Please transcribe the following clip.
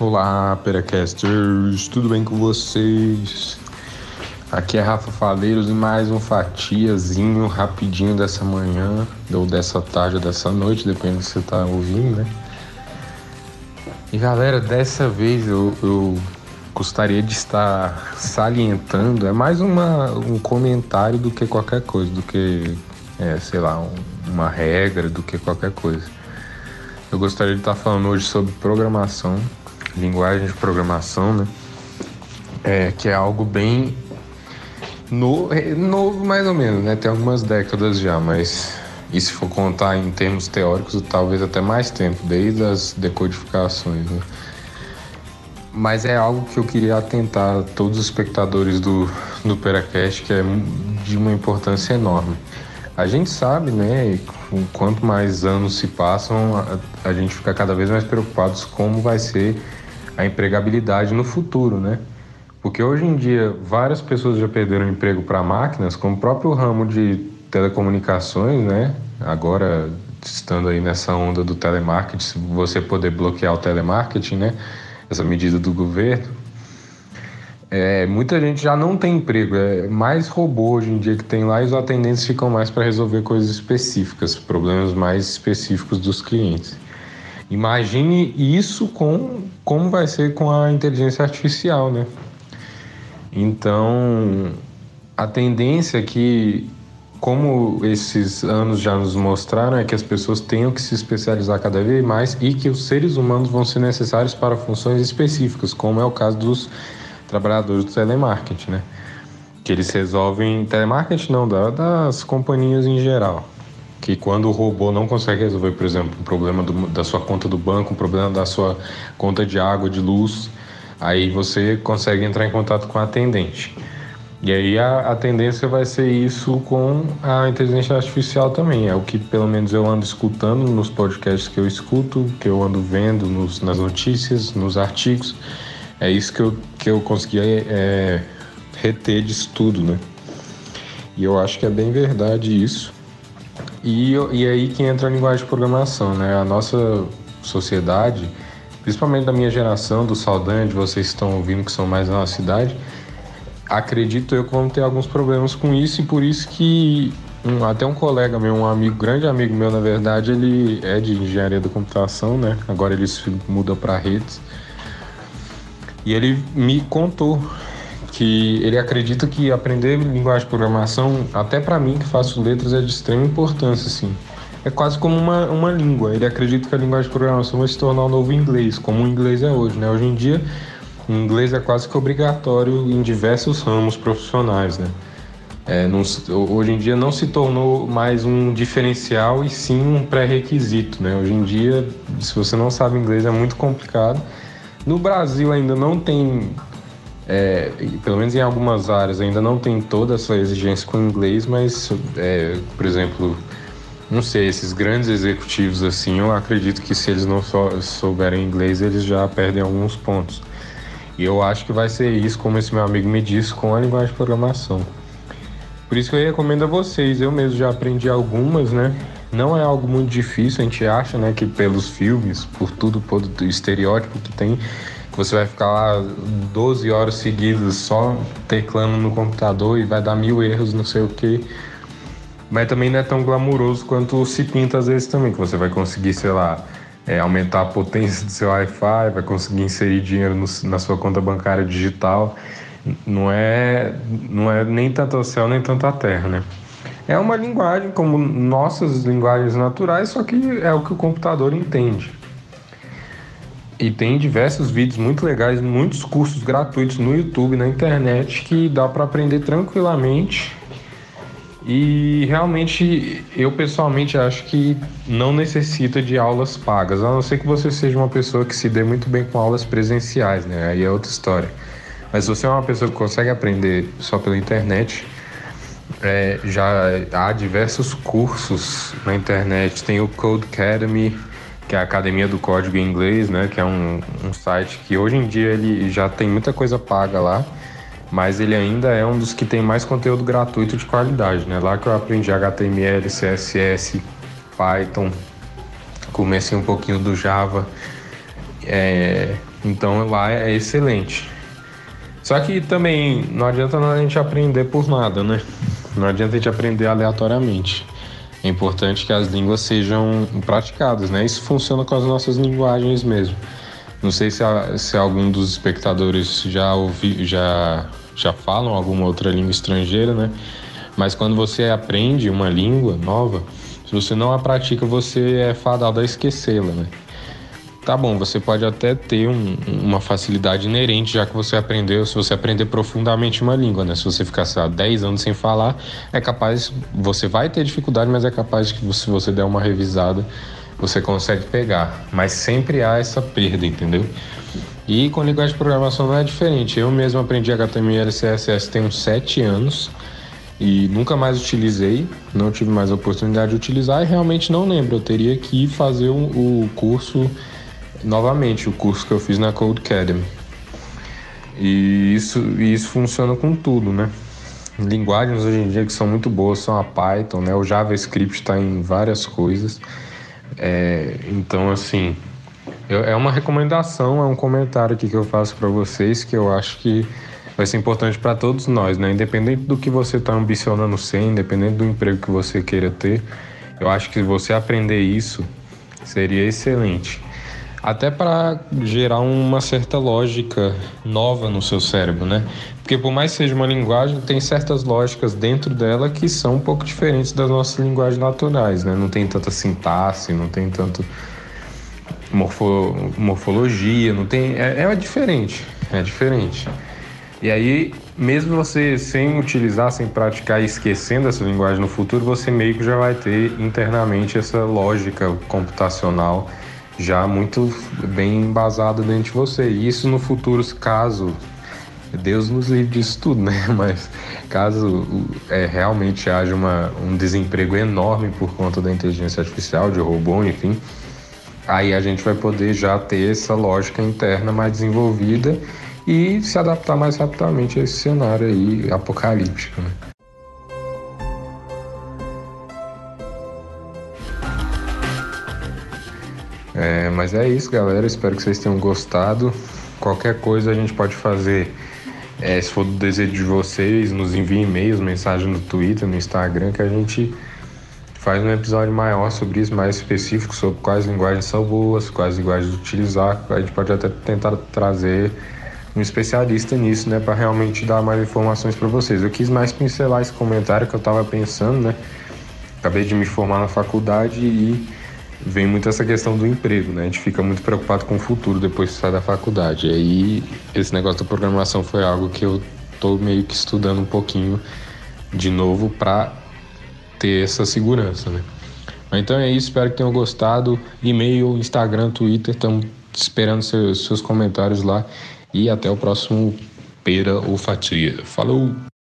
Olá, Peracasters, tudo bem com vocês? Aqui é Rafa Faleiros e mais um fatiazinho rapidinho dessa manhã, ou dessa tarde, ou dessa noite, dependendo do que você tá ouvindo, né? E galera, dessa vez eu, eu gostaria de estar salientando, é mais uma, um comentário do que qualquer coisa, do que, é, sei lá, um, uma regra, do que qualquer coisa. Eu gostaria de estar falando hoje sobre programação, linguagem de programação, né? É, que é algo bem no, novo mais ou menos, né? Tem algumas décadas já, mas e se for contar em termos teóricos, talvez até mais tempo, desde as decodificações, né? Mas é algo que eu queria atentar a todos os espectadores do, do Peracast, que é de uma importância enorme. A gente sabe, né, quanto mais anos se passam, a, a gente fica cada vez mais preocupados como vai ser a empregabilidade no futuro, né? Porque hoje em dia várias pessoas já perderam emprego para máquinas, como o próprio ramo de telecomunicações, né? Agora estando aí nessa onda do telemarketing, você poder bloquear o telemarketing, né? Essa medida do governo. É, muita gente já não tem emprego, é mais robô hoje em dia que tem lá e os atendentes ficam mais para resolver coisas específicas, problemas mais específicos dos clientes. Imagine isso com como vai ser com a inteligência artificial, né? Então, a tendência é que, como esses anos já nos mostraram, é que as pessoas tenham que se especializar cada vez mais e que os seres humanos vão ser necessários para funções específicas, como é o caso dos trabalhadores do telemarketing, né? Que eles resolvem telemarketing não, das companhias em geral. Que quando o robô não consegue resolver, por exemplo, um problema do, da sua conta do banco, um problema da sua conta de água, de luz, Aí você consegue entrar em contato com a atendente. E aí a, a, tendência vai ser isso com a inteligência artificial também. É o que pelo menos eu ando escutando nos podcasts que eu escuto, que eu ando vendo nos, nas notícias, nos artigos. É isso que eu, que eu consegui é, reter de estudo, né? E eu acho que é bem verdade isso. E, e aí que entra a linguagem de programação, né? A nossa sociedade principalmente da minha geração, do Saldanha, de vocês que estão ouvindo que são mais da nossa cidade, acredito eu que vão ter alguns problemas com isso e por isso que um, até um colega meu, um amigo, grande amigo meu, na verdade, ele é de engenharia da computação, né? Agora ele se muda para redes. E ele me contou que ele acredita que aprender linguagem de programação, até para mim que faço letras, é de extrema importância, assim é quase como uma, uma língua. Ele acredita que a linguagem de programação vai se tornar o novo inglês, como o inglês é hoje. Né? Hoje em dia, o inglês é quase que obrigatório em diversos ramos profissionais. Né? É, não, hoje em dia não se tornou mais um diferencial e sim um pré-requisito. Né? Hoje em dia, se você não sabe inglês, é muito complicado. No Brasil ainda não tem, é, pelo menos em algumas áreas, ainda não tem toda essa exigência com inglês, mas, é, por exemplo, não sei, esses grandes executivos assim, eu acredito que se eles não souberem inglês, eles já perdem alguns pontos. E eu acho que vai ser isso, como esse meu amigo me disse, com a linguagem de programação. Por isso que eu recomendo a vocês, eu mesmo já aprendi algumas, né? Não é algo muito difícil, a gente acha, né, que pelos filmes, por tudo, por o estereótipo que tem, você vai ficar lá 12 horas seguidas só teclando no computador e vai dar mil erros, não sei o que mas também não é tão glamuroso quanto se pinta às vezes também, que você vai conseguir, sei lá, é, aumentar a potência do seu Wi-Fi, vai conseguir inserir dinheiro no, na sua conta bancária digital. Não é, não é nem tanto o céu nem tanto a terra, né? É uma linguagem como nossas linguagens naturais, só que é o que o computador entende. E tem diversos vídeos muito legais, muitos cursos gratuitos no YouTube, na internet, que dá para aprender tranquilamente e realmente, eu pessoalmente acho que não necessita de aulas pagas, a não ser que você seja uma pessoa que se dê muito bem com aulas presenciais, né? Aí é outra história. Mas se você é uma pessoa que consegue aprender só pela internet, é, já há diversos cursos na internet. Tem o Code Academy, que é a Academia do Código em Inglês, né? Que é um, um site que hoje em dia ele já tem muita coisa paga lá mas ele ainda é um dos que tem mais conteúdo gratuito de qualidade, né? Lá que eu aprendi HTML, CSS, Python, comecei um pouquinho do Java. É... Então lá é excelente. Só que também não adianta a gente aprender por nada, né? Não adianta a gente aprender aleatoriamente. É importante que as línguas sejam praticadas, né? Isso funciona com as nossas linguagens mesmo. Não sei se, se algum dos espectadores já ouvi, já, já falam alguma outra língua estrangeira, né? Mas quando você aprende uma língua nova, se você não a pratica, você é fadado a esquecê-la, né? Tá bom, você pode até ter um, uma facilidade inerente, já que você aprendeu, se você aprender profundamente uma língua, né? Se você ficar, sei lá, 10 anos sem falar, é capaz, você vai ter dificuldade, mas é capaz que se você der uma revisada, você consegue pegar. Mas sempre há essa perda, entendeu? E com linguagem de programação não é diferente. Eu mesmo aprendi HTML e CSS tem uns 7 anos e nunca mais utilizei, não tive mais a oportunidade de utilizar e realmente não lembro. Eu teria que fazer o, o curso novamente, o curso que eu fiz na Code Academy. E isso, isso funciona com tudo, né? Linguagens hoje em dia que são muito boas são a Python, né? O JavaScript está em várias coisas. É, então, assim, eu, é uma recomendação, é um comentário aqui que eu faço para vocês que eu acho que vai ser importante para todos nós, né? Independente do que você está ambicionando ser, independente do emprego que você queira ter, eu acho que você aprender isso seria excelente. Até para gerar uma certa lógica nova no seu cérebro, né? Porque por mais que seja uma linguagem, tem certas lógicas dentro dela que são um pouco diferentes das nossas linguagens naturais, né? Não tem tanta sintaxe, não tem tanto morfo, morfologia, não tem é, é diferente, é diferente. E aí, mesmo você sem utilizar, sem praticar e esquecendo essa linguagem no futuro, você meio que já vai ter internamente essa lógica computacional já muito bem embasada dentro de você. E isso no futuro, caso Deus nos livre disso tudo, né? Mas caso é, realmente haja uma, um desemprego enorme por conta da inteligência artificial, de robô, enfim, aí a gente vai poder já ter essa lógica interna mais desenvolvida e se adaptar mais rapidamente a esse cenário aí apocalíptico. Né? É, mas é isso, galera. Espero que vocês tenham gostado. Qualquer coisa a gente pode fazer, é, se for do desejo de vocês, nos enviem e-mails, mensagem no Twitter, no Instagram, que a gente faz um episódio maior sobre isso, mais específico, sobre quais linguagens são boas, quais linguagens utilizar. A gente pode até tentar trazer um especialista nisso, né, para realmente dar mais informações para vocês. Eu quis mais pincelar esse comentário que eu estava pensando, né? Acabei de me formar na faculdade e vem muito essa questão do emprego, né? A gente fica muito preocupado com o futuro depois que sai da faculdade. E aí esse negócio da programação foi algo que eu tô meio que estudando um pouquinho de novo para ter essa segurança, né? Então é isso, espero que tenham gostado. E-mail, Instagram, Twitter, estamos esperando seus, seus comentários lá. E até o próximo Pera ou Fatia. Falou!